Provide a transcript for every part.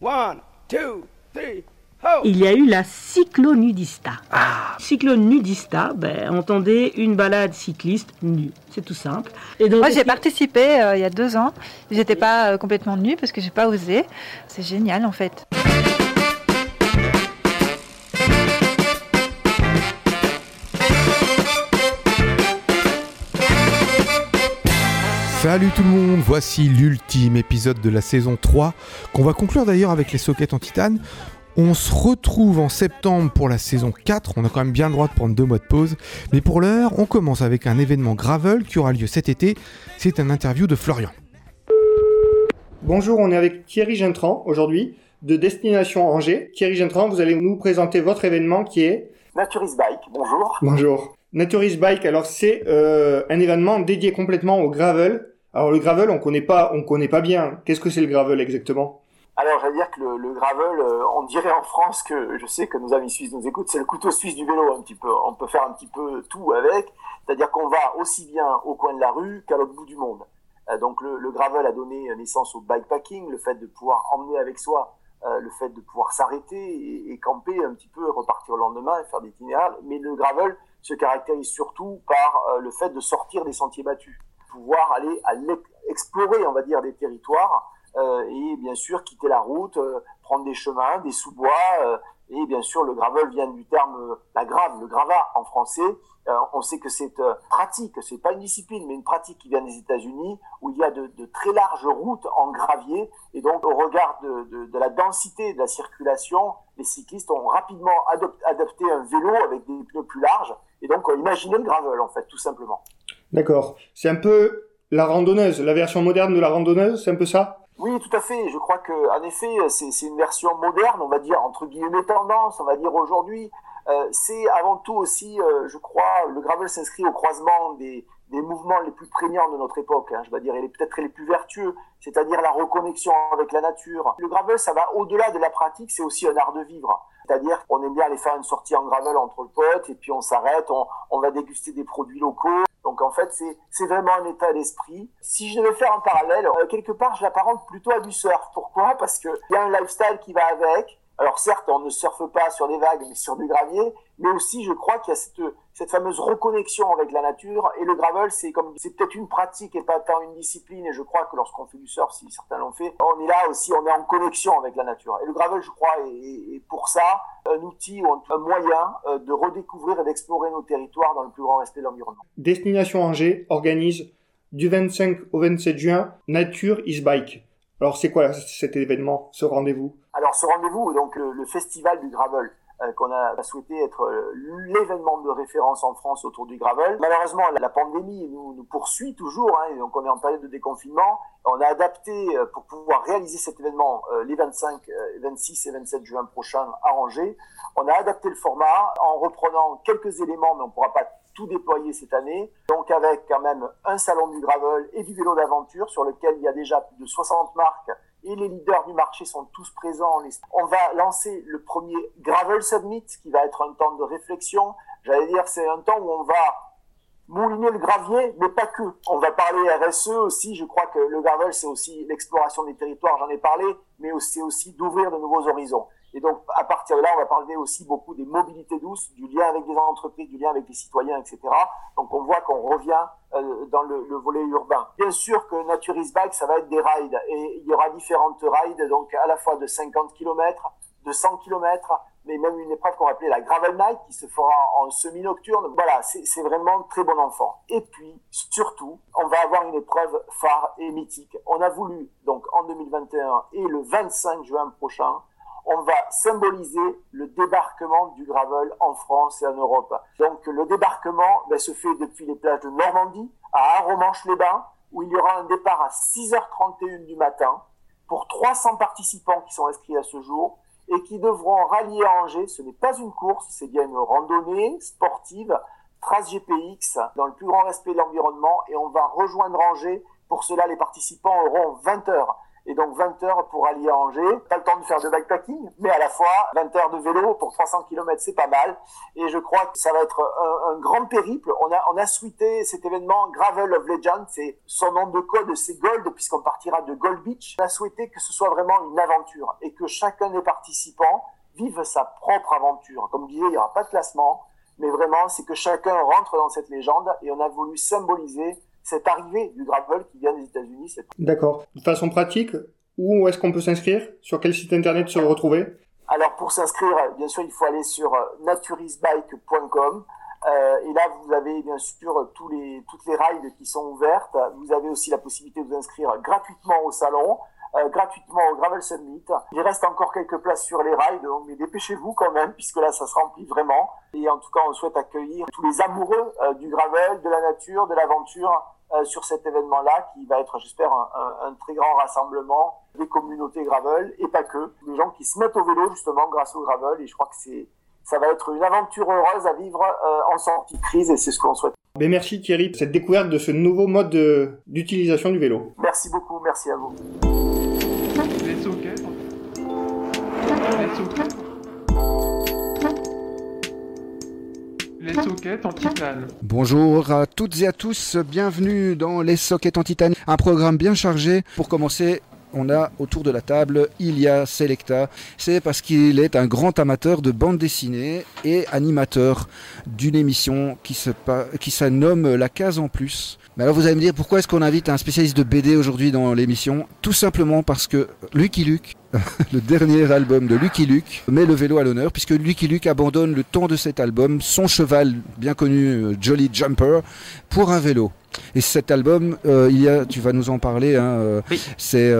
One, two, three. Il y a eu la cyclonudista. Ah. Cyclonudista, ben, entendez une balade cycliste nue. C'est tout simple. Et donc, Moi, j'ai participé euh, il y a deux ans. J'étais pas euh, complètement nue parce que j'ai pas osé. C'est génial en fait. Salut tout le monde, voici l'ultime épisode de la saison 3 qu'on va conclure d'ailleurs avec les sockets en titane. On se retrouve en septembre pour la saison 4, on a quand même bien le droit de prendre deux mois de pause, mais pour l'heure, on commence avec un événement Gravel qui aura lieu cet été, c'est un interview de Florian. Bonjour, on est avec Thierry Gentran aujourd'hui de Destination Angers. Thierry Gentran, vous allez nous présenter votre événement qui est Naturist Bike, bonjour. Bonjour. Naturist Bike, alors c'est euh, un événement dédié complètement au gravel alors le gravel, on connaît pas, on connaît pas bien. Qu'est-ce que c'est le gravel exactement? Alors, j'allais dire que le, gravel, euh, on dirait en France que je sais que nos amis suisses nous écoutent, c'est le couteau suisse du vélo un petit peu. On peut faire un petit peu tout avec, c'est-à-dire qu'on va aussi bien au coin de la rue qu'à l'autre bout du monde. Euh, donc, le, gravel a donné naissance au bikepacking, le fait de pouvoir emmener avec soi, euh, le fait de pouvoir s'arrêter et, et, camper un petit peu, repartir le lendemain et faire des itinéraires. Mais le gravel se caractérise surtout par le fait de sortir des sentiers battus pouvoir aller explorer, on va dire, des territoires euh, et bien sûr quitter la route, euh, prendre des chemins, des sous-bois. Euh, et bien sûr, le gravel vient du terme la grave, le gravat en français. on sait que c'est pratique, c'est pas une discipline, mais une pratique qui vient des États-Unis, où il y a de, très larges routes en gravier. Et donc, au regard de, la densité de la circulation, les cyclistes ont rapidement adopté un vélo avec des pneus plus larges. Et donc, imaginez le gravel, en fait, tout simplement. D'accord. C'est un peu la randonneuse, la version moderne de la randonneuse, c'est un peu ça? Oui, tout à fait. Je crois que, en effet, c'est une version moderne, on va dire entre guillemets tendance, on va dire aujourd'hui. Euh, c'est avant tout aussi, euh, je crois, le gravel s'inscrit au croisement des, mouvements les plus prégnants de notre époque. Hein, je vais dire, et peut-être les plus vertueux, c'est-à-dire la reconnexion avec la nature. Le gravel, ça va au-delà de la pratique, c'est aussi un art de vivre. C'est-à-dire qu'on aime bien aller faire une sortie en gravel entre potes, et puis on s'arrête, on va déguster des produits locaux. Donc en fait, c'est vraiment un état d'esprit. Si je devais faire un parallèle, euh, quelque part, je l'apparente plutôt à du surf. Pourquoi? Parce qu'il y a un lifestyle qui va avec. Alors certes, on ne surfe pas sur des vagues, mais sur du gravier, mais aussi je crois qu'il y a cette, fameuse reconnexion avec la nature. Et le gravel, c'est comme c'est peut-être une pratique et pas tant une discipline. Et je crois que lorsqu'on fait du surf, si certains l'ont fait, on est là aussi, on est en connexion avec la nature. Et le gravel, je crois, est, pour ça un outil ou un moyen euh, de redécouvrir et d'explorer nos territoires dans le plus grand respect de l'environnement. Destination Angers organise du 25 au 27 juin Nature is Bike. Alors c'est quoi cet événement, ce rendez-vous? Alors ce rendez-vous, donc le, festival du gravel euh, qu'on a souhaité être euh, l'événement de référence en France autour du gravel. Malheureusement, la, pandémie nous, poursuit toujours, hein, donc on est en période de déconfinement. On a adapté euh, pour pouvoir réaliser cet événement les 25, 26 et 27 juin prochains à Angers. On a adapté le format en reprenant quelques éléments, mais on ne pourra pas tout déployer cette année. Donc avec quand même un salon du gravel et du vélo d'aventure sur lequel il y a déjà plus de 60 marques et les leaders du marché sont tous présents. On va lancer le premier Gravel Summit qui va être un temps de réflexion. J'allais dire c'est un temps où on va mouliner le gravier, mais pas que. On va parler RSE aussi. Je crois que le gravel, c'est aussi l'exploration des territoires, j'en ai parlé, mais c'est aussi d'ouvrir de nouveaux horizons. Et donc, à partir de là, on va parler aussi beaucoup des mobilités douces, du lien avec des entreprises, du lien avec les citoyens, etc. Donc, on voit qu'on revient euh, dans le, le, volet urbain. Bien sûr que Naturis Bike, ça va être des rides. Et il y aura différentes rides, donc à la fois de 50 km, de 100 km, mais même une épreuve qu'on va appeler la Gravel Night, qui se fera en semi-nocturne. Voilà, c'est vraiment très bon enfant. Et puis, surtout, on va avoir une épreuve phare et mythique. On a voulu, donc en 2021 et le 25 juin prochain, on va symboliser le débarquement du gravel en France et en Europe. Donc le débarquement ben, se fait depuis les plages de Normandie à Aromanche-les-Bains, où il y aura un départ à 6h31 du matin pour 300 participants qui sont inscrits à ce jour et qui devront rallier à Angers. Ce n'est pas une course, c'est bien une randonnée sportive, trace GPX, dans le plus grand respect de l'environnement, et on va rejoindre Angers. Pour cela, les participants auront 20 heures et donc 20 heures pour aller à Angers. Pas le temps de faire de bikepacking, mais à la fois 20 heures de vélo pour 300 km, c'est pas mal. Et je crois que ça va être un, grand périple. On a, on a suité cet événement Gravel of Legend, c'est son nom de code, c'est Gold, puisqu'on partira de Gold Beach. On a souhaité que ce soit vraiment une aventure et que chacun des participants vive sa propre aventure. Comme je disais, il n'y aura pas de classement, mais vraiment, c'est que chacun rentre dans cette légende et on a voulu symboliser cette arrivée du gravel qui vient des États-Unis. D'accord. De façon pratique, où est-ce qu'on peut s'inscrire? Sur quel site internet se retrouver? Alors pour s'inscrire, bien sûr, il faut aller sur euh, naturisbike.com. Euh, et là, vous avez bien sûr tous les, toutes les rides qui sont ouvertes. Vous avez aussi la possibilité de vous inscrire gratuitement au salon. Euh, gratuitement au Gravel Summit. Il reste encore quelques places sur les donc mais dépêchez-vous quand même, puisque là ça se remplit vraiment. Et en tout cas, on souhaite accueillir tous les amoureux euh, du gravel, de la nature, de l'aventure euh, sur cet événement-là, qui va être, j'espère, un, un, très grand rassemblement des communautés gravel et pas que, des gens qui se mettent au vélo justement grâce au gravel. Et je crois que c'est ça va être une aventure heureuse à vivre en sortie de crise et c'est ce qu'on souhaite. Mais merci Thierry pour cette découverte de ce nouveau mode d'utilisation du vélo. Merci beaucoup, merci à vous. Les en titane. Bonjour à toutes et à tous, bienvenue dans Les sockets en titane, un programme bien chargé. Pour commencer, on a autour de la table Ilya Selecta. C'est parce qu'il est un grand amateur de bande dessinée et animateur d'une émission qui se, qui se nomme La Case en Plus. Mais alors vous allez me dire pourquoi est-ce qu'on invite un spécialiste de BD aujourd'hui dans l'émission? Tout simplement parce que Lucky Luke, le dernier album de Lucky Luke, met le vélo à l'honneur puisque Lucky Luke abandonne le temps de cet album, son cheval bien connu euh, Jolly Jumper, pour un vélo. Et cet album, euh, il y a, tu vas nous en parler. Hein, euh, c'est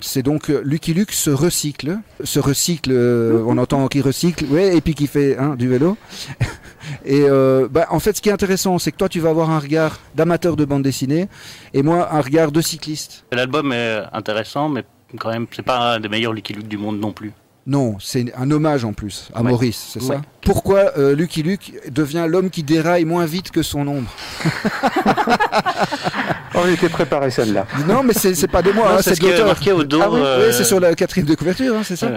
c'est donc Lucky Luke se recycle, se recycle. on entend qu'il recycle, ouais, et puis qui fait hein, du vélo. Et euh, bah, en fait, ce qui est intéressant, c'est que toi, tu vas avoir un regard d'amateur de bande dessinée, et moi, un regard de cycliste. L'album est intéressant, mais quand même, c'est pas un des meilleurs Lucky Luke du monde non plus. Non, c'est un hommage en plus à Maurice, c'est ça? Pourquoi euh, Lucky Luke devient l'homme qui déraille moins vite que son ombre On était préparé celle-là. Non, mais c'est pas de moi, hein, c'est de marqué au dos. Ah oui, euh, c'est sur la quatrième de couverture, hein, c'est ça.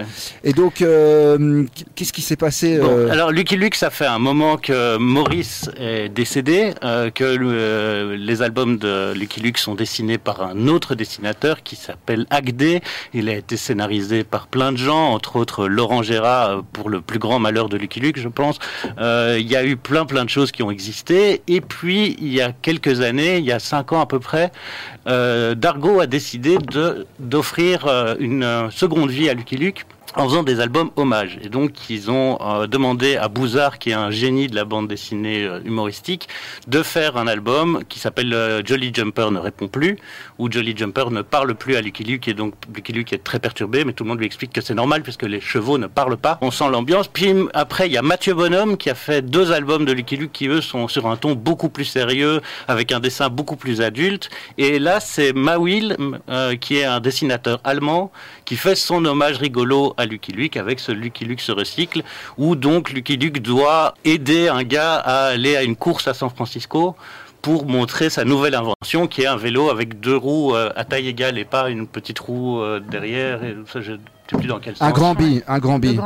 Et donc, euh, qu'est-ce qui s'est passé bon, Alors, Lucky Luke, ça fait un moment que Maurice est décédé, que les albums de Lucky Luke sont dessinés par un autre dessinateur qui s'appelle Agdé. Il a été scénarisé par plein de gens, entre autres Laurent Gérard euh, pour le plus grand malheur de Lucky Luke, je pense. Euh, il y a eu plein plein de choses qui ont existé. Et puis, il y a quelques années, il y a cinq ans à peu près, euh, Dargo a décidé d'offrir une seconde vie à Lucky Luke en faisant des albums hommages. Et donc, ils ont euh, demandé à Bouzard, qui est un génie de la bande dessinée euh, humoristique, de faire un album qui s'appelle euh, Jolly Jumper ne répond plus, où Jolly Jumper ne parle plus à Lucky Luke, et donc Lucky Luke est très perturbé, mais tout le monde lui explique que c'est normal, puisque les chevaux ne parlent pas. On sent l'ambiance. Puis après, il y a Mathieu Bonhomme, qui a fait deux albums de Lucky Luke, qui eux sont sur un ton beaucoup plus sérieux, avec un dessin beaucoup plus adulte. Et là, c'est Mawil, qui est un dessinateur allemand, qui fait son hommage rigolo à Lucky Luke avec ce Lucky Luke se recycle, où donc Lucky Luke doit aider un gars à aller à une course à San Francisco pour montrer sa nouvelle invention qui est un vélo avec deux roues euh, à taille égale et pas une petite roue euh, derrière. Et ça, je plus dans quel sens. Un grand bi, un grand bi.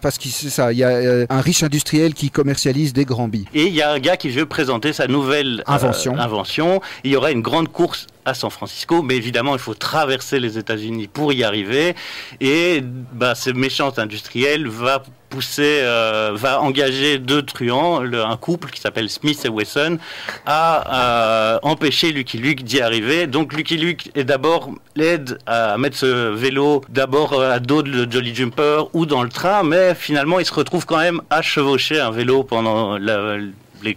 Parce que c'est ça, il y a euh, un riche industriel qui commercialise des grands billes. Et il y a un gars qui veut présenter sa nouvelle invention. invention. Il y aura une grande course à San Francisco, mais évidemment, il faut traverser les États-Unis pour y arriver. Et bah, ce méchant industriel va pousser, euh, va engager deux truands, un couple qui s'appelle Smith et Wesson, à euh, empêcher Lucky Luke d'y arriver. Donc Lucky Luke est d'abord l'aide à mettre ce vélo d'abord à dos de Jolly Jumper ou dans le train, mais finalement il se retrouve quand même à chevaucher un vélo pendant les,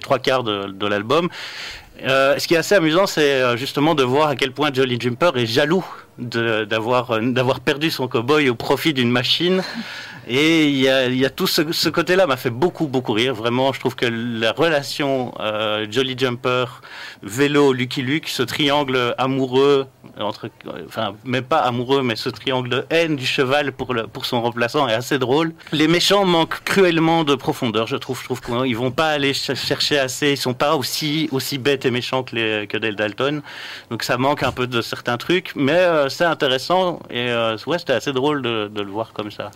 trois quarts de l'album. Euh, ce qui est assez amusant, c'est euh, justement de voir à quel point Jolly Jumper est jaloux euh, d'avoir perdu son cowboy au profit d'une machine. Et il y a, tout ce, côté-là m'a fait beaucoup, beaucoup rire. Vraiment, je trouve que la relation euh, Jolly Jumper, vélo, Lucky Luke, ce triangle amoureux, entre, enfin, mais pas amoureux, mais ce triangle de haine du cheval pour, le, pour son remplaçant est assez drôle. Les méchants manquent cruellement de profondeur, je trouve. Je trouve qu'ils vont pas aller ch- chercher assez, ils sont pas aussi, aussi bêtes et méchants que, les, que Dale Dalton. Donc ça manque un peu de certains trucs, mais euh, c'est intéressant et euh, ouais, c'était assez drôle de, le voir comme ça.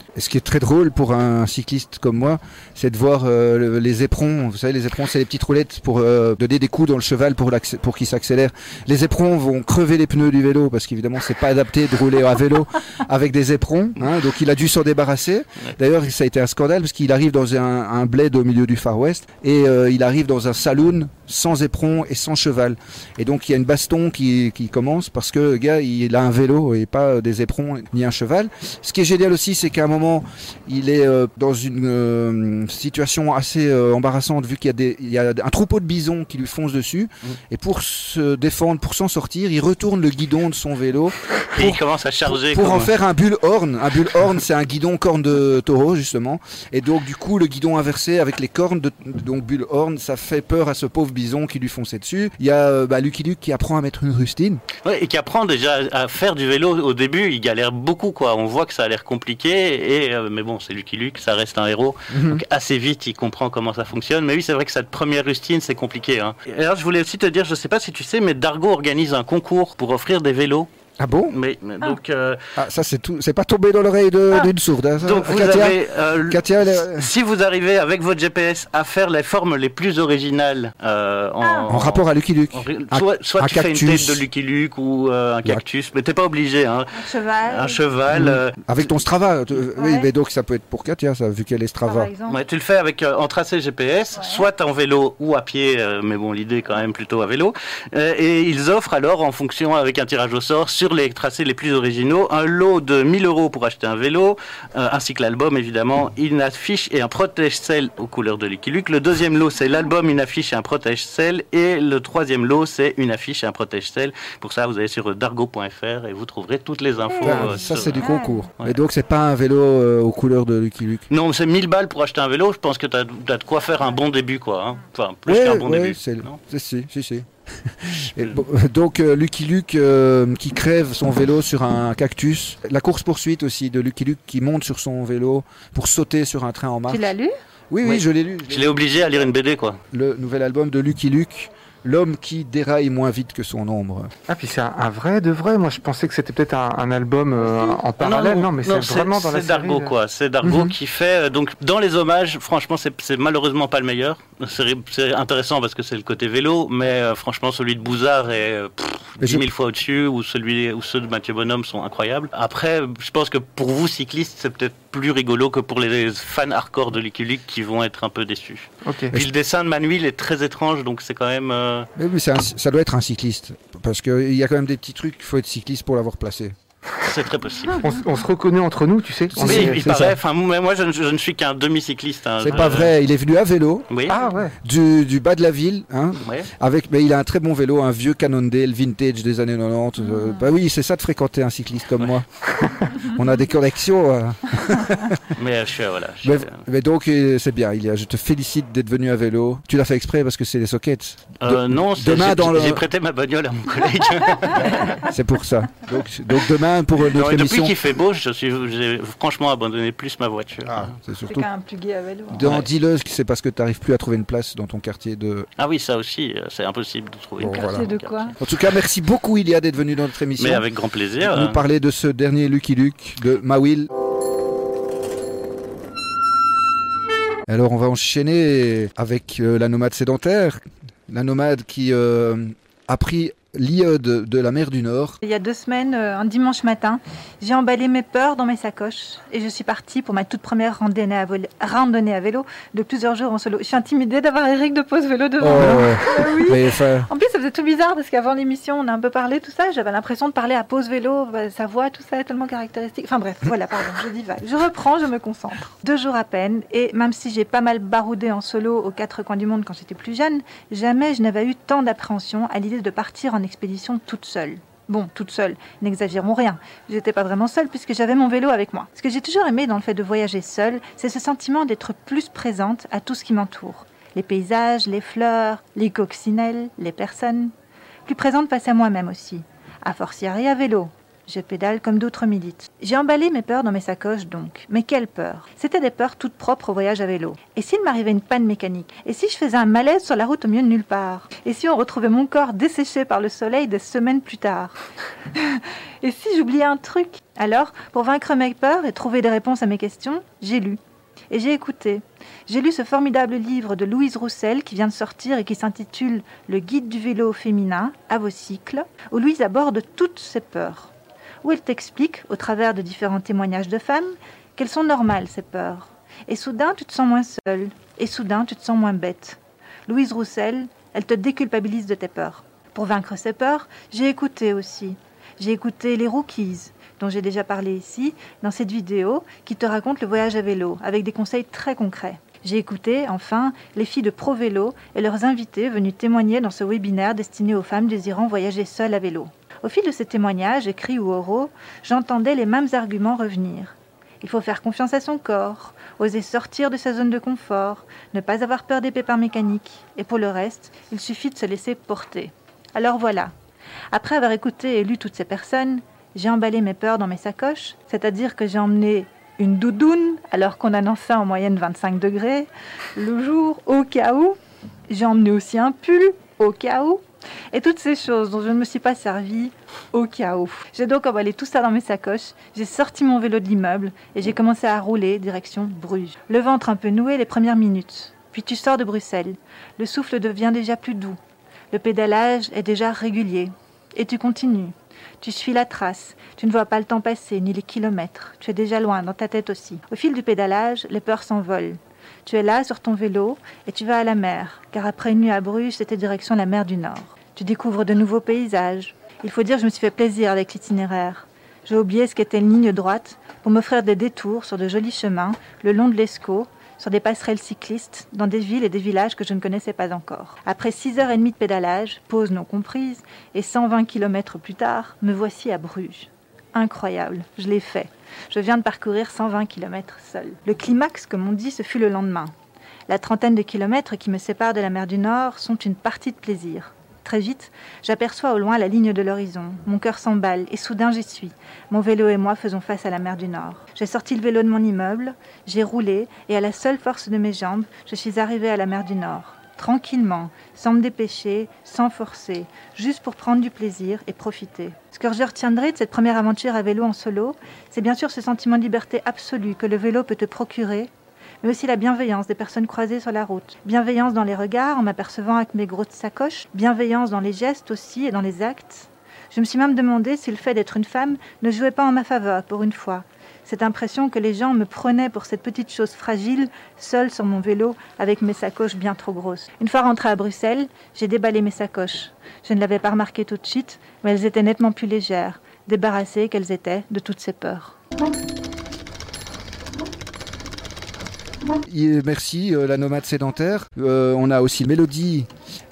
Drôle pour un cycliste comme moi, c'est de voir euh, le- les éperons. Vous savez, les éperons, c'est les petites roulettes pour euh, donner des coups dans le cheval pour qu'il s'accélère. Les éperons vont crever les pneus du vélo parce qu'évidemment, c'est pas adapté de rouler à vélo avec des éperons. hein. donc, il a dû s'en débarrasser. D'ailleurs, ça a été un scandale parce qu'il arrive dans un, un bled au milieu du Far West et euh, il arrive dans un saloon sans éperons et sans cheval. Et donc, il y a une baston qui, qui commence parce que le gars, il a un vélo et pas des éperons ni un cheval. Ce qui est génial aussi, c'est qu'à un moment, il est euh, dans une euh, situation assez euh, embarrassante vu qu'il y, a des- il y a un troupeau de bisons qui lui fonce dessus. Et pour se défendre, pour s'en sortir, il retourne le guidon de son vélo Et il commence à charger. pour en faire un bullhorn. Un bullhorn, c'est un guidon corne de taureau, justement. Et donc, du coup, le guidon inversé avec les cornes de donc bullhorn, ça fait peur à ce pauvre qui lui fonçait dessus. Il y a euh, bah, Lucky Luke qui apprend à mettre une rustine. Ouais, et qui apprend déjà à faire du vélo au début, il galère beaucoup quoi. On voit que ça a l'air compliqué et euh, mais bon, c'est Lucky Luke, ça reste un héros. Mhm. Donc assez vite, il comprend comment ça fonctionne. Mais oui, c'est vrai que cette première rustine, c'est compliqué. Hein. Et alors, je voulais aussi te dire, je sais pas si tu sais, mais Dargo organise un concours pour offrir des vélos. Ah bon Mais, mais donc, euh, Ah, ça, c'est tout. C'est pas tombé dans l'oreille de- Ah. d'une sourde. hein, ça donc vous Katia, avez euh, Katia, elle est- si vous arrivez avec votre GPS à faire les formes les plus originales euh, en, en rapport à Lucky Luke. en soit soit un tu fais une tête de Lucky Luke ou euh, un cactus, mais t'es pas obligé. Hein. Un cheval. Un cheval. Euh, Avec ton Strava. tu- Oui, mais donc ça peut être pour Katia, ça, vu qu'elle est Strava. Ouais, tu le fais avec euh, en tracé GPS, soit en vélo ou à pied, euh, mais bon, l'idée quand même plutôt à vélo. Euh, et ils offrent alors, en fonction avec un tirage au sort, sur les tracés les plus originaux, un lot de 1000 euros pour acheter un vélo, euh, ainsi que l'album évidemment, une affiche et un protège-sel aux couleurs de Lucky Luke. Le deuxième lot, c'est l'album, une affiche et un protège-sel. Et le troisième lot, c'est une affiche et un protège-sel. Pour ça, vous allez sur dargo.fr et vous trouverez toutes les infos. Ah, euh, ça, sur- c'est du concours. Ouais. Et donc, c'est pas un vélo euh, aux couleurs de Lucky Luke? Non, c'est 1000 balles pour acheter un vélo. Je pense que tu as, de quoi faire un bon début, quoi. hein. Enfin, plus Ouais, qu'un bon ouais, début. c'est non c'est- si, si, si. Et bon, donc euh, Lucky Luke euh, qui crève son vélo sur un cactus. La course poursuite aussi de Lucky Luke qui monte sur son vélo pour sauter sur un train en marche. Tu l'as lu? Oui, oui, Oui. je l'ai lu. Je l'ai obligé à lire une BD, quoi. Le nouvel album de Lucky Luke, l'homme qui déraille moins vite que son ombre. Ah, puis c'est un, un vrai de vrai. Moi, je pensais que c'était peut-être un, un album euh, en parallèle. Non, mais c'est vraiment dans la c'est série. Dargo, là. quoi. C'est Dargo Mhm. qui fait. euh, donc, dans les hommages, franchement, c'est c'est malheureusement pas le meilleur. C'est c'est intéressant parce que c'est le côté vélo, mais euh, franchement, celui de Bouzard est euh, pff, Mais 10 je- 000 fois au-dessus, ou, celui, ou ceux de Mathieu Bonhomme sont incroyables. Après, je pense que pour vous, cyclistes, c'est peut-être plus rigolo que pour les fans hardcore de Lucky Luke qui vont être un peu déçus. Ok. Puis le dessin de Manuel est très étrange, donc c'est quand même. euh, Mais oui, un- ça doit être un cycliste. Parce qu'il y a quand même des petits trucs, il faut être cycliste pour l'avoir placé. C'est très possible. On, se reconnaît entre nous, tu sais. Oui, est- il paraît. Enfin, moi, je, ne- je ne suis qu'un demi-cycliste. hein. C'est pas vrai, il est venu à vélo Oui. Ah ouais. du, du bas de la ville, hein, Ouais. avec, mais il a un très bon vélo, un vieux Cannondale vintage des années 90. euh, bah oui, c'est ça de fréquenter un cycliste comme moi. On a des collections. euh. Mais euh, je suis, voilà. je suis, Mais, mais donc c'est bien. Il y a, je te félicite d'être venu à vélo. Tu l'as fait exprès parce que c'est les sockets. Euh, non, c'est- demain j'ai dans le- j'ai prêté ma bagnole à mon collègue. C'est pour ça. Donc, donc demain pour euh, Non, notre et depuis émission. qu'il fait beau, je suis, j'ai franchement abandonné plus ma voiture. Ah, c'est surtout. quand même plus gai à vélo. hein. Dans c'est parce que tu n'arrives plus à trouver une place dans ton quartier de. Ah oui, ça aussi, euh, c'est impossible de trouver Bon, une voilà. C'est de quoi En tout cas, merci beaucoup Ilia d'être venu dans notre émission. Mais avec grand plaisir. nous parler de ce dernier Lucky Luke de Mawil. Alors on va enchaîner avec euh, la nomade sédentaire, la nomade qui euh, a pris l'iode de la mer du Nord. Il y a deux semaines, euh, un dimanche matin, j'ai emballé mes peurs dans mes sacoches et je suis partie pour ma toute première randonnée à, vol- randonnée à vélo de plusieurs jours en solo. Je suis intimidée d'avoir Eric de pose vélo devant moi. Oh, oui. mais enfin, En plus, ça faisait tout bizarre parce qu'avant l'émission, on a un peu parlé tout ça. J'avais l'impression de parler à pause vélo, bah, sa voix, tout ça est tellement caractéristique. Enfin bref, voilà, pardon, je divague. Je reprends, je me concentre. Deux jours à peine, et même si j'ai pas mal baroudé en solo aux quatre coins du monde quand j'étais plus jeune, jamais je n'avais eu tant d'appréhension à l'idée de partir en expédition toute seule. Bon, toute seule, n'exagérons rien. J'étais pas vraiment seule puisque j'avais mon vélo avec moi. Ce que j'ai toujours aimé dans le fait de voyager seule, c'est ce sentiment d'être plus présente à tout ce qui m'entoure. Les paysages, les fleurs, les coccinelles, les personnes. Plus présente face à moi-même aussi. À fortiori à vélo, je pédale comme d'autres militent. J'ai emballé mes peurs dans mes sacoches donc. Mais quelles peurs C'était des peurs toutes propres au voyage à vélo. Et s'il m'arrivait une panne mécanique? Et si je faisais un malaise sur la route au milieu de nulle part? Et si on retrouvait mon corps desséché par le soleil des semaines plus tard? Et si j'oubliais un truc? Alors, pour vaincre mes peurs et trouver des réponses à mes questions, j'ai lu. Et j'ai écouté. J'ai lu ce formidable livre de Louise Roussel qui vient de sortir et qui s'intitule Le guide du vélo féminin à vos cycles, où Louise aborde toutes ses peurs où elle t'explique, au travers de différents témoignages de femmes, qu'elles sont normales, ces peurs. Et soudain, tu te sens moins seule. Et soudain, tu te sens moins bête. Louise Roussel, elle te déculpabilise de tes peurs. Pour vaincre ces peurs, j'ai écouté aussi. J'ai écouté les Rookies, dont j'ai déjà parlé ici, dans cette vidéo, qui te raconte le voyage à vélo, avec des conseils très concrets. J'ai écouté, enfin, les filles de Pro Vélo et leurs invités venus témoigner dans ce webinaire destiné aux femmes désirant voyager seules à vélo. Au fil de ces témoignages, écrits ou oraux, j'entendais les mêmes arguments revenir. Il faut faire confiance à son corps, oser sortir de sa zone de confort, ne pas avoir peur des pépins mécaniques, et pour le reste, il suffit de se laisser porter. Alors voilà. Après avoir écouté et lu toutes ces personnes, j'ai emballé mes peurs dans mes sacoches, c'est-à-dire que j'ai emmené une doudoune alors qu'on annonçait en moyenne 25 degrés le jour au cas où. J'ai emmené aussi un pull au cas où. Et toutes ces choses dont je ne me suis pas servie au où. J'ai donc emballé tout ça dans mes sacoches, j'ai sorti mon vélo de l'immeuble et j'ai commencé à rouler direction Bruges. Le ventre un peu noué les premières minutes. Puis tu sors de Bruxelles. Le souffle devient déjà plus doux. Le pédalage est déjà régulier. Et tu continues. Tu suis la trace. Tu ne vois pas le temps passer, ni les kilomètres. Tu es déjà loin, dans ta tête aussi. Au fil du pédalage, les peurs s'envolent. Tu es là sur ton vélo et tu vas à la mer, car après une nuit à Bruges, c'était direction la mer du Nord. Tu découvres de nouveaux paysages. Il faut dire je me suis fait plaisir avec l'itinéraire. J'ai oublié ce qu'était une ligne droite pour m'offrir des détours sur de jolis chemins le long de l'Escaut, sur des passerelles cyclistes, dans des villes et des villages que je ne connaissais pas encore. Après six heures et demie de pédalage, pause non comprise, et 120 kilomètres plus tard, me voici à Bruges. Incroyable, je l'ai fait. Je viens de parcourir 120 km seul. Le climax, comme on dit, ce fut le lendemain. La trentaine de kilomètres qui me séparent de la mer du Nord sont une partie de plaisir. Très vite, j'aperçois au loin la ligne de l'horizon. Mon cœur s'emballe et soudain j'y suis. Mon vélo et moi faisons face à la mer du Nord. J'ai sorti le vélo de mon immeuble, j'ai roulé et à la seule force de mes jambes, je suis arrivée à la mer du Nord. Tranquillement, sans me dépêcher, sans forcer, juste pour prendre du plaisir et profiter. Ce que je retiendrai de cette première aventure à vélo en solo, c'est bien sûr ce sentiment de liberté absolue que le vélo peut te procurer, mais aussi la bienveillance des personnes croisées sur la route. Bienveillance dans les regards en m'apercevant avec mes grosses sacoches, bienveillance dans les gestes aussi et dans les actes. Je me suis même demandé si le fait d'être une femme ne jouait pas en ma faveur pour une fois. Cette impression que les gens me prenaient pour cette petite chose fragile, seule sur mon vélo, avec mes sacoches bien trop grosses. Une fois rentrée à Bruxelles, j'ai déballé mes sacoches. Je ne l'avais pas remarqué tout de suite, mais elles étaient nettement plus légères, débarrassées qu'elles étaient de toutes ces peurs. Merci, euh, la nomade sédentaire. Euh, on a aussi Mélodie.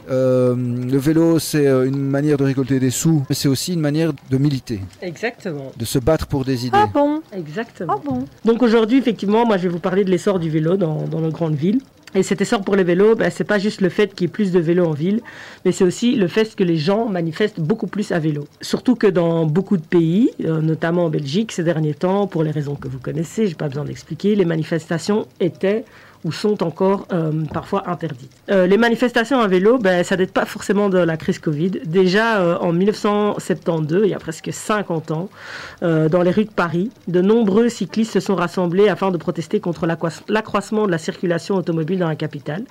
Euh, le vélo, c'est une manière de récolter des sous, mais c'est aussi une manière de militer. Exactement. De se battre pour des idées. Ah bon? Exactement. Ah bon? Donc aujourd'hui, effectivement, moi je vais vous parler de l'essor du vélo dans, dans nos grandes villes. Et cet essor pour les vélos, ben, c'est pas juste le fait qu'il y ait plus de vélos en ville, mais c'est aussi le fait que les gens manifestent beaucoup plus à vélo. Surtout que dans beaucoup de pays, notamment en Belgique, ces derniers temps, pour les raisons que vous connaissez, j'ai pas besoin d'expliquer, les manifestations étaient ou sont encore euh, parfois interdites. Euh, les manifestations à vélo, ben, ça date pas forcément de la crise Covid. Déjà euh, en 1972, il y a presque 50 ans, dans les rues de Paris, de nombreux cyclistes se sont rassemblés afin de protester contre l'accroissement de la circulation automobile dans la capitale.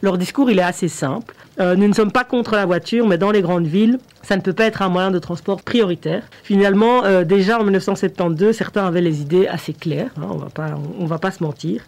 Leur discours, il est assez simple. nous ne sommes pas contre la voiture, mais dans les grandes villes, ça ne peut pas être un moyen de transport prioritaire. Finalement, déjà en 1972, certains avaient les idées assez claires, hein, on va va pas se mentir.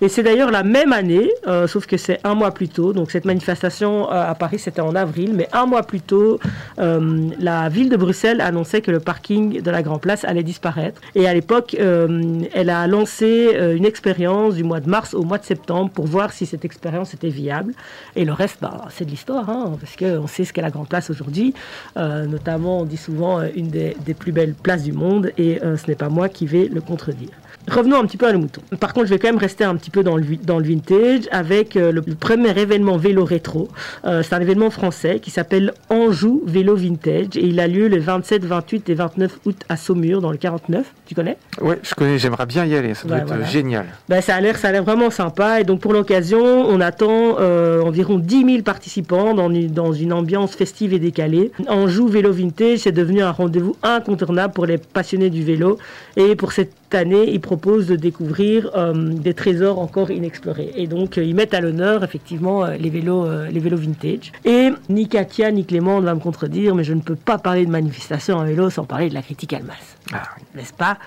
Et c'est d'ailleurs la même année, euh, sauf que c'est un mois plus tôt. Donc cette manifestation euh, à Paris, c'était en avril, mais un mois plus tôt, euh, la ville de Bruxelles annonçait que le parking de la Grand Place allait disparaître. Et à l'époque, elle a lancé une expérience du mois de mars au mois de septembre pour voir si cette expérience était viable. Et le reste, bah, c'est de l'histoire, hein, parce qu'on sait ce qu'est la Grand Place aujourd'hui. Notamment on dit souvent une des, plus belles places du monde, et ce n'est pas moi qui vais le contredire. Revenons un petit peu à le mouton. Par contre, je vais quand même rester un petit peu dans le, dans le vintage avec euh, le, premier événement vélo rétro. Euh, c'est un événement français qui s'appelle Anjou Vélo Vintage et il a lieu le 27, 28 et 29 août à Saumur dans le 49. Tu connais? Ouais, je connais. J'aimerais bien y aller. Ça doit être génial. Ben, ça a l'air, ça a l'air vraiment sympa. Et donc pour l'occasion, on attend euh, environ 10 000 participants dans une, dans une ambiance festive et décalée. Anjou Vélo Vintage, c'est devenu un rendez-vous incontournable pour les passionnés du vélo et pour cette année, ils proposent de découvrir euh, des trésors encore inexplorés. Et donc, euh, ils mettent à l'honneur, effectivement, euh, les, vélos, les vélos vintage. Et ni Katia ni Clément va me contredire, mais je ne peux pas parler de manifestation en vélo sans parler de la critique Almas. Ah, N'est-ce pas?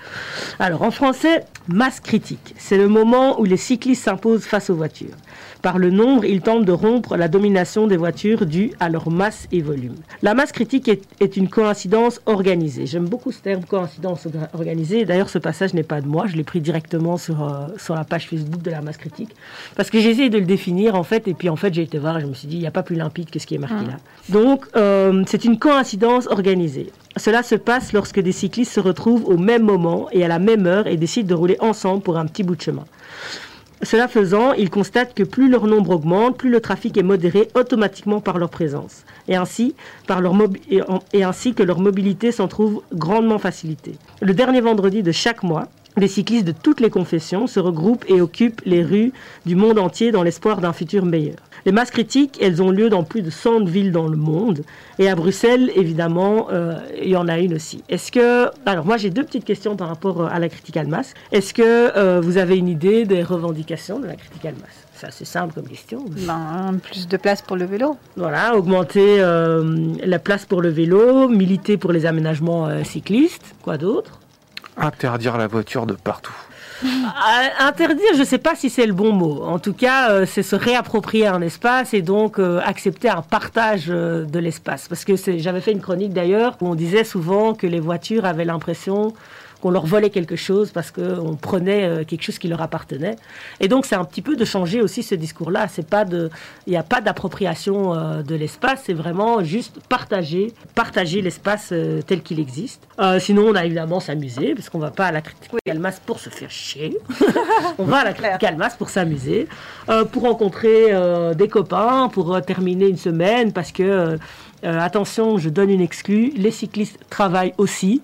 Alors, en français, masse critique. C'est le moment où les cyclistes s'imposent face aux voitures. Par le nombre, ils tentent de rompre la domination des voitures due à leur masse et volume. La masse critique est, une coïncidence organisée. J'aime beaucoup ce terme coïncidence organisée. D'ailleurs, ce passage n'est pas de moi. Je l'ai pris directement sur, euh, sur la page Facebook de la masse critique. Parce que j'ai essayé de le définir, en fait. Et puis, en fait, j'ai été voir je me suis dit, il n'y a pas plus limpide que ce qui est marqué ah. là. Donc, euh, c'est une coïncidence organisée. Cela se passe lorsque des cyclistes se retrouvent au même moment et à la même heure et décident de rouler ensemble pour un petit bout de chemin. Cela faisant, ils constatent que plus leur nombre augmente, plus le trafic est modéré automatiquement par leur présence, et ainsi, que leur mobilité s'en trouve grandement facilitée. Le dernier vendredi de chaque mois, les cyclistes de toutes les confessions se regroupent et occupent les rues du monde entier dans l'espoir d'un futur meilleur. Les masses critiques, elles ont lieu dans plus de 100 villes dans le monde. Et à Bruxelles, évidemment, euh, il y en a une aussi. Est-ce que... Alors moi, j'ai deux petites questions par rapport euh, à la critique masse. Est-ce que euh, vous avez une idée des revendications de la critique masse c'est assez simple comme question. Ben, plus de place pour le vélo. Voilà, augmenter la place pour le vélo, militer pour les aménagements cyclistes, quoi d'autre? Interdire la voiture de partout. Interdire, je ne sais pas si c'est le bon mot. En tout cas, euh, c'est se réapproprier un espace et donc euh, accepter un partage euh, de l'espace. Parce que j'avais fait une chronique d'ailleurs où on disait souvent que les voitures avaient l'impression qu'on leur volait quelque chose parce qu'on prenait euh, quelque chose qui leur appartenait. Et donc, c'est un petit peu de changer aussi ce discours-là. C'est pas de, il n'y a pas d'appropriation euh, de l'espace, c'est vraiment juste partager, partager l'espace euh, tel qu'il existe. sinon, on a évidemment s'amuser parce qu'on va pas à la critique Almas pour se faire chier. on va à la critique Almas pour s'amuser, pour rencontrer des copains, pour terminer une semaine parce que euh, attention, je donne une exclue, les cyclistes travaillent aussi.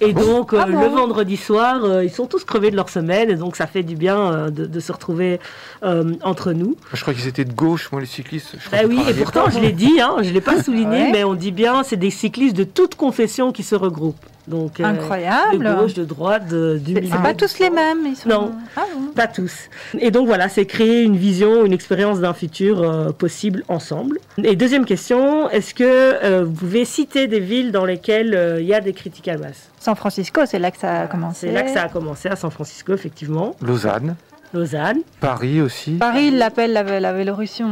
Et ah donc, euh, ah le vendredi soir, euh, ils sont tous crevés de leur semaine. Et donc, ça fait du bien de, se retrouver entre nous. Je crois qu'ils étaient de gauche, moi, les cyclistes. Ben oui, et pourtant, je l'ai dit, hein, je ne l'ai pas souligné, mais on dit bien, c'est des cyclistes de toute confession qui se regroupent. Donc, euh, Incroyable. de gauche, de droite, de, du C'est pas tous les mêmes. Ils sont... Non, ah pas tous. Et donc voilà, c'est créer une vision, une expérience d'un futur euh, possible ensemble. Et deuxième question, est-ce que euh, vous pouvez citer des villes dans lesquelles il y a des critiques à masse San Francisco, c'est là que ça a commencé. C'est là que ça a commencé, à San Francisco, effectivement. Lausanne. Lausanne. Paris aussi. Paris, ils l'appellent la, la Vélorussion.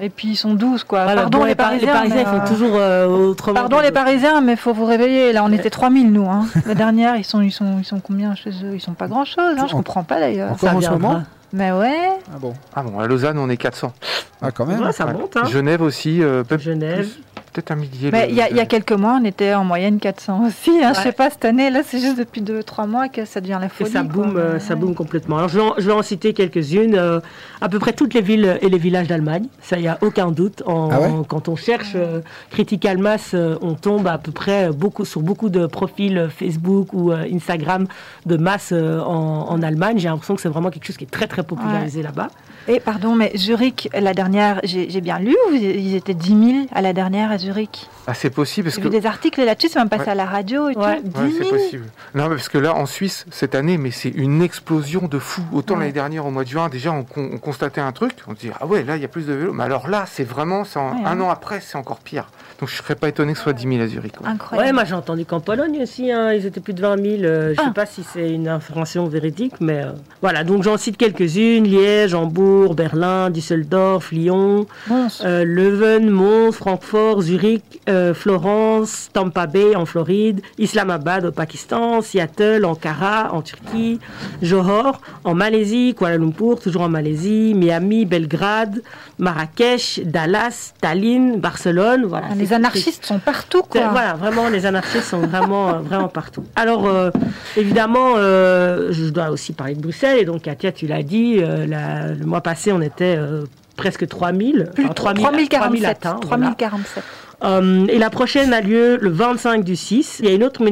Et puis ils sont douces, quoi. Pardon les, Parisiens. Les Parisiens, font toujours euh, autrement. Pardon les Parisiens, mais il faut vous réveiller. Là, on était 3000, nous. Hein. la dernière, ils sont, ils, sont, ils sont combien chez eux? Ils sont pas grand-chose. Hein. Je comprends pas d'ailleurs. Encore en ce moment? Mais ouais. Ah bon Ah bon, à Lausanne, on est 400. Ah, quand même. ça monte. Hein. Genève aussi. Euh, Genève peut-être un millier. il y, a quelques mois, on était en moyenne 400 aussi. Hein. Je sais pas, cette année, là, c'est juste depuis 2-3 mois que ça devient la folie. Et ça boom, euh, ça boom complètement. Alors, je vais en, citer quelques-unes. Euh, à peu près toutes les villes et les villages d'Allemagne, ça, il n'y a aucun doute. En, ah quand on cherche euh, Critical Mass, on tombe à peu près beaucoup, sur beaucoup de profils Facebook ou Instagram de masse en, Allemagne. J'ai l'impression que c'est vraiment quelque chose qui est très, très popularisé là-bas. Et pardon, mais Zurich, la dernière, j'ai bien lu, ils étaient 10 000 à la dernière Zurich. Ah, c'est possible parce que. J'ai vu des articles là-dessus, c'est même passé à la radio et tout. 10 c'est possible. Non, mais parce que là, en Suisse, cette année, mais c'est une explosion de fou. Autant l'année dernière, au mois de juin, déjà, on, constatait un truc, on se dit, ah ouais, là, il y a plus de vélos. Mais alors là, c'est vraiment, un hein. an après, c'est encore pire. Donc je ne serais pas étonné que ce soit 10 000 à Zurich. Incroyable. Ouais, moi j'ai entendu qu'en Pologne aussi, hein, ils étaient plus de 20 000. Euh, je ne sais ah. pas si c'est une information véridique, mais euh, voilà. Donc j'en cite quelques-unes Liège, Hambourg, Berlin, Düsseldorf, Lyon, euh, Leuven, Mons, Francfort, Zurich, euh, Florence, Tampa Bay en Floride, Islamabad au Pakistan, Seattle, Ankara en Turquie, Johor en Malaisie, Kuala Lumpur toujours en Malaisie, Miami, Belgrade, Marrakech, Dallas, Tallinn, Barcelone. Voilà. Ah, les anarchistes sont partout, quoi. Voilà, vraiment, les anarchistes sont vraiment, euh, vraiment partout. Alors, euh, évidemment, euh, je dois aussi parler de Bruxelles. Et donc, Katia, tu l'as dit, la- le mois passé, on était presque 3000. Plus enfin, 3000 3047. atteints, voilà. 3047. Euh, et la prochaine a lieu le 25 du 6. Il y a une autre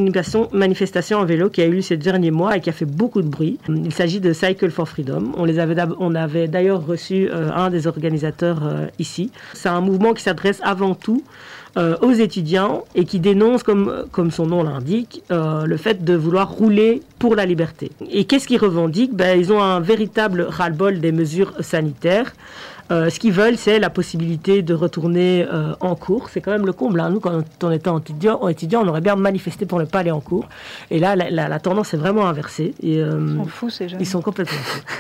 manifestation, en vélo qui a eu lieu ces derniers mois et qui a fait beaucoup de bruit. Il s'agit de Cycle for Freedom. On, les avait, on avait d'ailleurs reçu euh, un des organisateurs euh, ici. C'est un mouvement qui s'adresse avant tout euh, aux étudiants et qui dénonce, comme, comme son nom l'indique, euh, le fait de vouloir rouler pour la liberté. Et qu'est-ce qu'ils revendiquent? Ben, Ils ont un véritable ras-le-bol des mesures sanitaires. Euh, ce qu'ils veulent, c'est la possibilité de retourner euh, en cours. C'est quand même le comble. hein. Nous, quand on était étudiant, étudiant, on aurait bien manifesté pour ne pas aller en cours. Et là, la, la- la tendance est vraiment inversée. Et, euh, Ils sont fous, ces jeunes. ils sont complètement fous.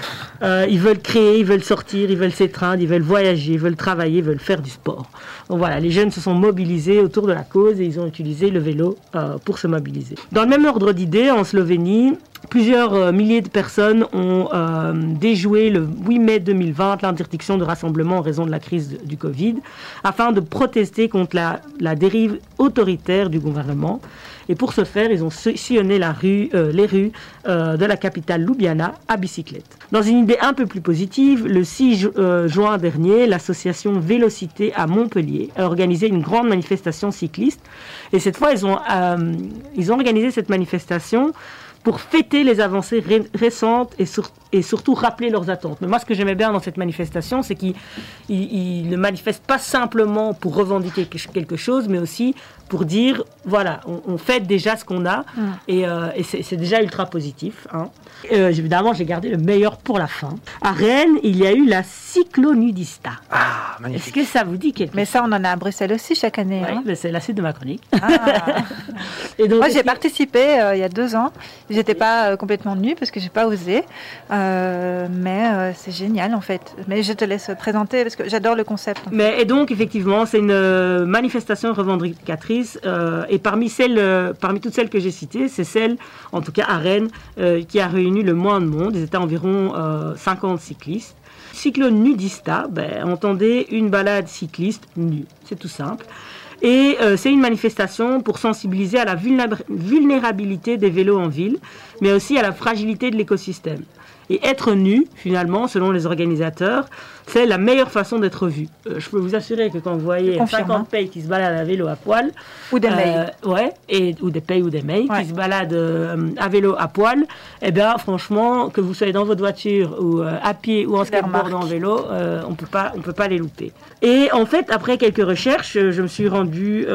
Euh, ils veulent créer, ils veulent sortir, ils veulent s'étreindre, ils veulent voyager, ils veulent travailler, ils veulent faire du sport. Donc voilà, les jeunes se sont mobilisés autour de la cause et ils ont utilisé le vélo euh, pour se mobiliser. Dans le même ordre d'idées, en Slovénie, plusieurs euh, milliers de personnes ont euh, déjoué le 8 mai 2020 l'interdiction de rassemblement en raison de la crise de- du Covid, afin de protester contre la, dérive autoritaire du gouvernement. Et pour ce faire, ils ont si- sillonné euh, les rues de la capitale Ljubljana à bicyclette. Dans une idée un peu plus positive, le 6 ju- euh, juin dernier, l'association Vélocité à Montpellier a organisé une grande manifestation cycliste. Et cette fois, ils ont organisé cette manifestation pour fêter les avancées ré- récentes et, sur- et surtout rappeler leurs attentes. Mais moi, ce que j'aimais bien dans cette manifestation, c'est qu'ils ils- ils ne manifestent pas simplement pour revendiquer quelque- chose, mais aussi pour dire, voilà, on, on fête déjà ce qu'on a, et, euh, et c'est déjà ultra positif. hein. Euh, évidemment, j'ai gardé le meilleur pour la fin. À Rennes, il y a eu la cyclonudista. Ah, Est-ce magnifique. que ça vous dit quelque Mais chose ça, on en a à Bruxelles aussi chaque année. Ouais, hein. mais c'est la suite de ma chronique. Ah. Et donc, Moi, est-ce j'ai participé euh, il y a deux ans. J'étais pas euh, complètement nue parce que j'ai pas osé. Euh, mais euh, c'est génial en fait. Mais je te laisse présenter parce que j'adore le concept. Mais, et donc, effectivement, c'est une euh, manifestation revendicatrice. et parmi, celles, parmi toutes celles que j'ai citées, c'est celle, en tout cas à Rennes, qui a réuni le moins de monde. Ils étaient environ euh, 50 cyclistes. Cyclone nudista, ben, entendez une balade cycliste nue. C'est tout simple. Et c'est une manifestation pour sensibiliser à la vulnéra- vulnérabilité des vélos en ville, mais aussi à la fragilité de l'écosystème. Et être nu, finalement, selon les organisateurs, c'est la meilleure façon d'être vu. Euh, je peux vous assurer que quand vous voyez Je confirme, 50 hein. pays qui se baladent à vélo à poil, Ou des euh, mails. ouais, et, ou des pays ou des mails Ouais. qui se baladent euh, à vélo à poil, eh bien, franchement, que vous soyez dans votre voiture ou euh, à pied ou en skateboard en vélo, on peut pas, on peut pas les louper. Et en fait, après quelques recherches, je me suis rendu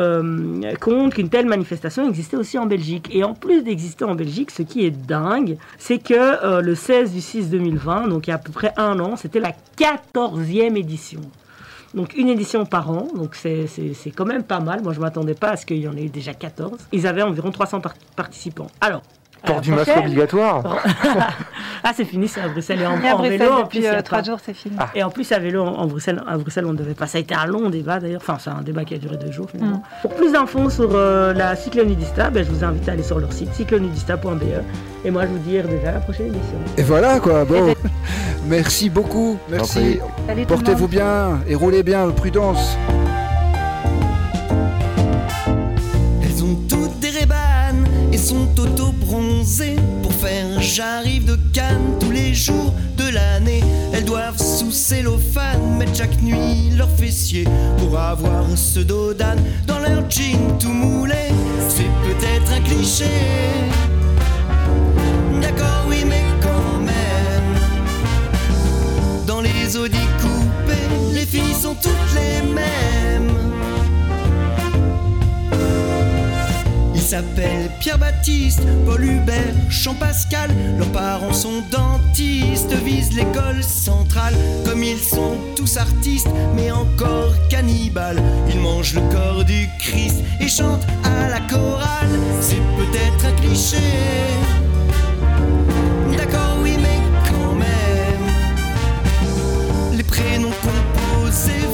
compte qu'une telle manifestation existait aussi en Belgique. Et en plus d'exister en Belgique, ce qui est dingue, c'est que le 16 du 6 2020, donc il y a à peu près un an, c'était la 14e édition. Donc une édition par an, donc c'est quand même pas mal. Moi je m'attendais pas à ce qu'il y en ait déjà 14. Ils avaient environ 300 par- participants. Alors, Port la du masque obligatoire. ah c'est fini, c'est à Bruxelles et en, Et à en Bruxelles, vélo. En plus, depuis il y a euh, trois jours, c'est fini. et en plus, à vélo, en Bruxelles, à Bruxelles, on ne devait pas. Ça a été un long débat d'ailleurs. Enfin, c'est un débat qui a duré deux jours finalement. Pour plus d'infos sur euh, la cyclonudista, ben, je vous invite à aller sur leur site cyclonudista.be. Et moi, je vous dis déjà à la prochaine émission. Et voilà quoi, bon. Et Merci beaucoup, merci. Portez-vous bien et roulez bien, prudence. Sont auto-bronzées pour faire j'arrive de Cannes tous les jours de l'année. Elles doivent sous cellophane mettre chaque nuit leurs fessiers pour avoir ce dos d'âne dans leur jean tout moulé. C'est peut-être un cliché. D'accord, oui, mais quand même. Dans les Audi coupés, les filles sont toutes les mêmes. S'appellent Pierre-Baptiste, Paul Hubert, Jean-Pascal. Leurs parents sont dentistes, visent l'école centrale. Comme ils sont tous artistes, mais encore cannibales. Ils mangent le corps du Christ et chantent à la chorale. C'est peut-être un cliché. D'accord, oui, mais quand même. Les prénoms composés